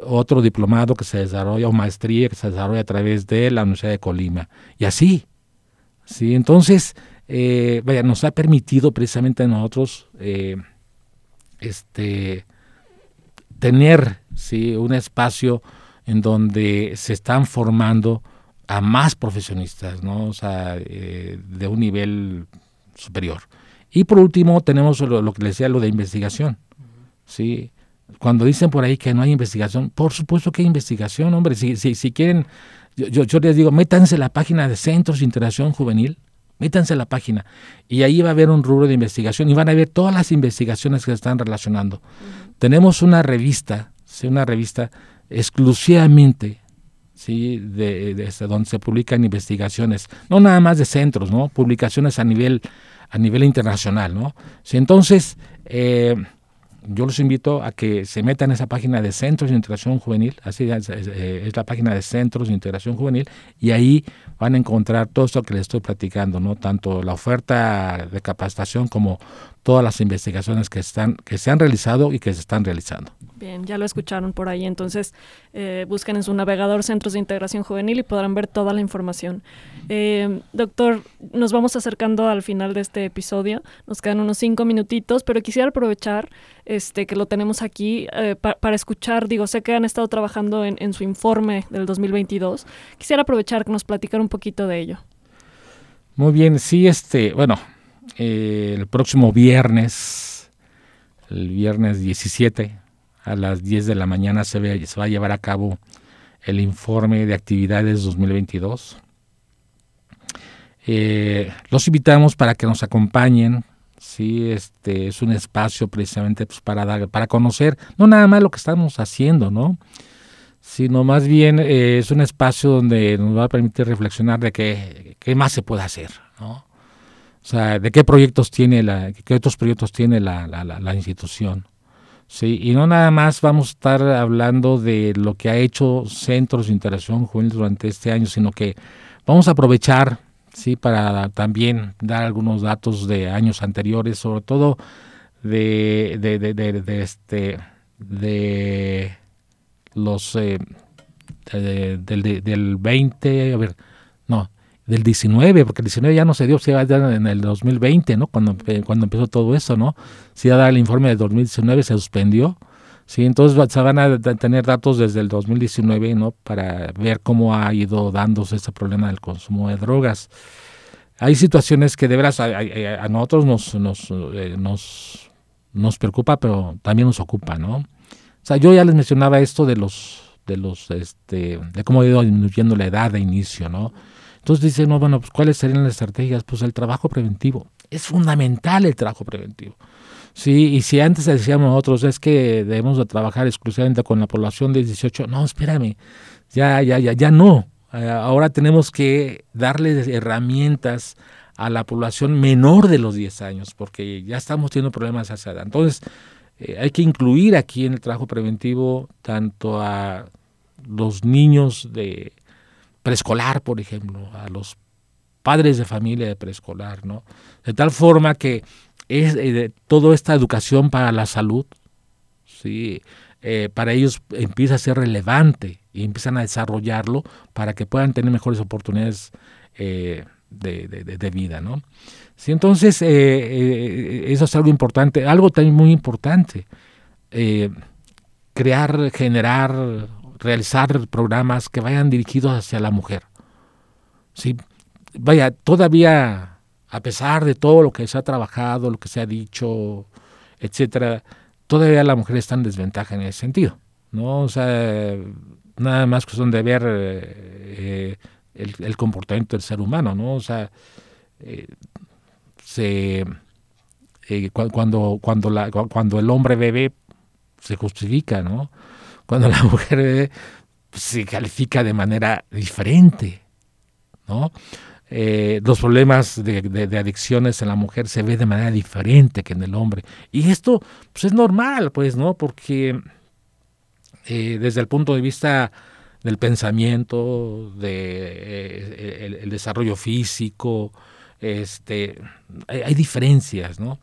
otro diplomado que se desarrolla, o maestría que se desarrolla a través de la Universidad de Colima. Y así. ¿sí? Entonces, vaya, nos ha permitido precisamente a nosotros este, tener ¿sí? un espacio en donde se están formando a más profesionistas, ¿no? o sea, eh, de un nivel superior. Y por último tenemos lo, que les decía, lo de investigación. ¿sí? Cuando dicen por ahí que no hay investigación, por supuesto que hay investigación, hombre. Si, si, si quieren, yo, yo, les digo, métanse la página de Centros de Interacción Juvenil, métanse la página y ahí va a haber un rubro de investigación y van a ver todas las investigaciones que se están relacionando. Tenemos una revista, ¿sí? una revista exclusivamente ¿sí? de, este, donde se publican investigaciones, no nada más de centros, ¿no? publicaciones a nivel, a nivel internacional. ¿no? ¿Sí? Entonces, eh, yo los invito a que se metan en esa página de Centros de Integración Juvenil, así es, es, la página de Centros de Integración Juvenil, y ahí van a encontrar todo esto que les estoy platicando, ¿no? Tanto la oferta de capacitación como todas las investigaciones que están que se han realizado y que se están realizando. Bien, ya lo escucharon por ahí, entonces eh, busquen en su navegador Centros de Integración Juvenil y podrán ver toda la información. Eh, doctor, nos vamos acercando al final de este episodio, nos quedan unos cinco minutitos, pero quisiera aprovechar este que lo tenemos aquí eh, para escuchar, digo, sé que han estado trabajando en, su informe del 2022, quisiera aprovechar que nos platicaran un poquito de ello. Muy bien, sí, este, bueno, eh, el próximo viernes, el viernes 17 a las 10 de la mañana se, se va a llevar a cabo el informe de actividades 2022. Eh, los invitamos para que nos acompañen. Sí, este es un espacio precisamente pues, para dar, para conocer no nada más lo que estamos haciendo, ¿no? sino más bien eh, es un espacio donde nos va a permitir reflexionar de qué, qué más se puede hacer, ¿no? O sea, de qué proyectos tiene la, qué otros proyectos tiene la, la, la, institución. Sí, y no nada más vamos a estar hablando de lo que ha hecho Centros de Interacción Juvenil durante este año, sino que vamos a aprovechar, sí, para también dar algunos datos de años anteriores, sobre todo de, de, de, este, de los eh, del, del 20, a ver, no, del 19, porque el 19 ya no se dio, se iba a dar en el 2020, ¿no? Cuando, cuando empezó todo eso, ¿no? Se iba a dar el informe del 2019, se suspendió. Sí, entonces se van a tener datos desde el 2019, ¿no? Para ver cómo ha ido dándose ese problema del consumo de drogas. Hay situaciones que de veras a, nosotros nos, nos, eh, nos, nos preocupa, pero también nos ocupa, ¿no? O sea, yo ya les mencionaba esto de los, de los, este, de cómo ha ido disminuyendo la edad de inicio, ¿no? Entonces dicen, no, bueno, pues ¿cuáles serían las estrategias? Pues el trabajo preventivo. Es fundamental el trabajo preventivo. Sí, y si antes decíamos nosotros es que debemos de trabajar exclusivamente con la población de 18, no, espérame, ya, ya, ya, ya no. Eh, ahora tenemos que darle herramientas a la población menor de los 10 años, porque ya estamos teniendo problemas a esa. Entonces, eh, hay que incluir aquí en el trabajo preventivo tanto a los niños de preescolar, por ejemplo, a los padres de familia de preescolar, ¿no? De tal forma que es eh, toda esta educación para la salud, ¿sí? eh, para ellos empieza a ser relevante y empiezan a desarrollarlo para que puedan tener mejores oportunidades eh, de, vida, ¿no? Sí, entonces, eso es algo importante. Algo también muy importante, crear, generar, realizar programas que vayan dirigidos hacia la mujer. Sí, vaya, todavía, a pesar de todo lo que se ha trabajado, lo que se ha dicho, etcétera, todavía la mujer está en desventaja en ese sentido, ¿no? O sea, nada más cuestión de ver eh, el, comportamiento del ser humano, ¿no? O sea, eh, se, eh, cuando, cuando, cuando el hombre bebe, se justifica, ¿no? Cuando la mujer bebe, se califica de manera diferente, ¿no? Eh, los problemas de, adicciones en la mujer se ve de manera diferente que en el hombre. Y esto pues, es normal, pues, ¿no? Porque eh, desde el punto de vista del pensamiento, de eh, el, desarrollo físico, este, hay, diferencias, ¿no?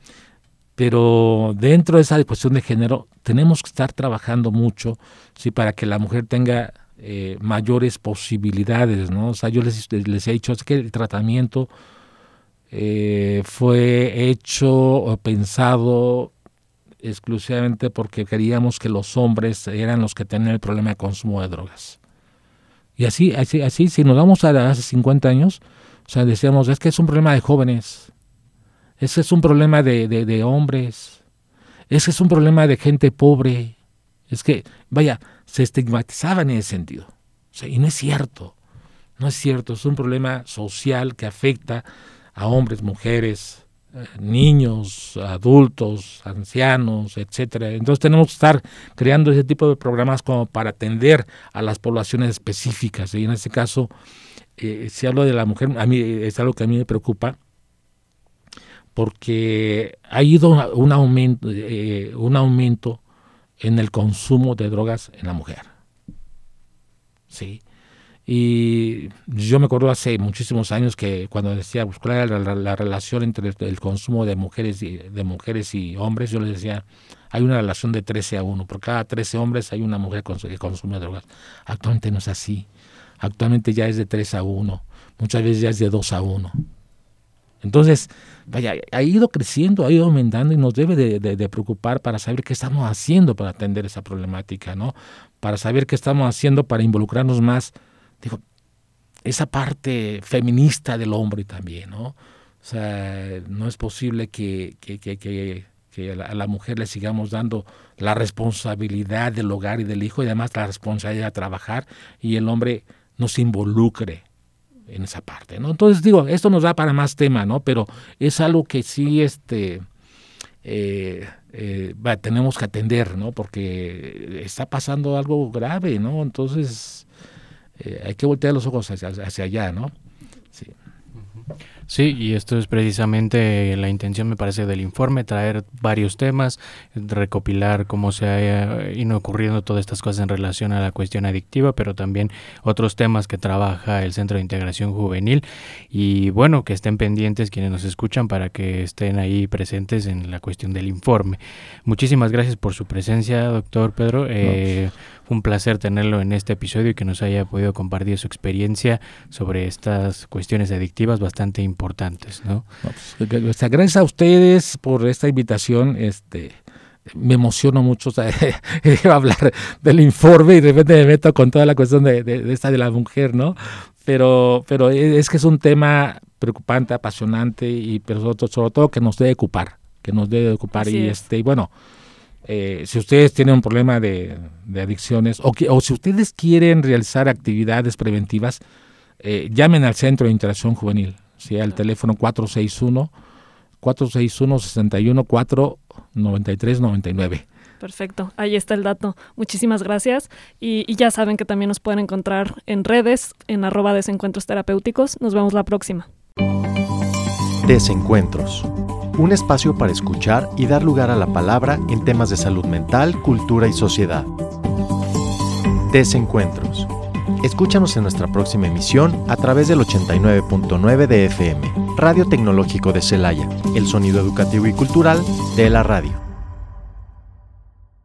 Pero dentro de esa cuestión de género tenemos que estar trabajando mucho, sí, para que la mujer tenga eh, mayores posibilidades, ¿no? O sea, yo les, les he dicho, es que el tratamiento eh, fue hecho o pensado exclusivamente porque queríamos que los hombres eran los que tenían el problema de consumo de drogas. Y así, así, así si nos vamos a hace 50 años, o sea, decíamos, es que es un problema de jóvenes, ese es un problema de, de, de hombres, ese es un problema de gente pobre, es que, vaya, se estigmatizaba en ese sentido. y no es cierto, no es cierto, es un problema social que afecta a hombres, mujeres, eh, niños, adultos, ancianos, etcétera. Entonces tenemos que estar creando ese tipo de programas como para atender a las poblaciones específicas. Y en este caso, eh, si hablo de la mujer, a mí es algo que a mí me preocupa, porque ha ido un aumento, eh, un aumento en el consumo de drogas en la mujer. Sí. Y yo me acuerdo hace muchísimos años que cuando decía buscar pues, la, relación entre el, consumo de mujeres, y, de mujeres y hombres, yo les decía, hay una relación de 13 a 1. Por cada 13 hombres hay una mujer que consume drogas. Actualmente no es así. Actualmente ya es de 3 a 1. Muchas veces ya es de 2 a 1. Entonces, vaya, ha ido creciendo, ha ido aumentando y nos debe de, preocupar para saber qué estamos haciendo para atender esa problemática, ¿no? Para saber qué estamos haciendo para involucrarnos más, digo, esa parte feminista del hombre también, ¿no? O sea, no es posible que, que, que, que, a la mujer le sigamos dando la responsabilidad del hogar y del hijo y además la responsabilidad de trabajar y el hombre no se involucre en esa parte, ¿no? Entonces digo, esto nos da para más tema, ¿no? Pero es algo que sí, este, eh, eh, tenemos que atender, ¿no? Porque está pasando algo grave, ¿no? Entonces eh, hay que voltear los ojos hacia, hacia allá, ¿no? Sí. Sí, y esto es precisamente la intención, me parece, del informe, traer varios temas, recopilar cómo se ha ido ocurriendo todas estas cosas en relación a la cuestión adictiva, pero también otros temas que trabaja el Centro de Integración Juvenil y bueno, que estén pendientes quienes nos escuchan para que estén ahí presentes en la cuestión del informe. Muchísimas gracias por su presencia, doctor Pedro. Eh, un placer tenerlo en este episodio y que nos haya podido compartir su experiencia sobre estas cuestiones adictivas bastante importantes. ¿no? Pues, gracias a ustedes por esta invitación. Este, me emociono mucho hablar del informe y de repente me meto con toda la cuestión de, esta de la mujer, ¿no? Pero, pero es que es un tema preocupante, apasionante y pero sobre, todo que nos debe ocupar, que nos debe ocupar y este y bueno, eh, si ustedes tienen un problema de, adicciones o, o, si ustedes quieren realizar actividades preventivas, eh, llamen al Centro de Interacción Juvenil, ¿sí? al teléfono 461 461 61 493 99. Perfecto, ahí está el dato. Muchísimas gracias. Y, y, ya saben que también nos pueden encontrar en redes, en arroba desencuentros terapéuticos. Nos vemos la próxima. Desencuentros un espacio para escuchar y dar lugar a la palabra en temas de salud mental, cultura y sociedad. Desencuentros. Escúchanos en nuestra próxima emisión a través del 89.9 de FM, Radio Tecnológico de Celaya, el sonido educativo y cultural de la radio.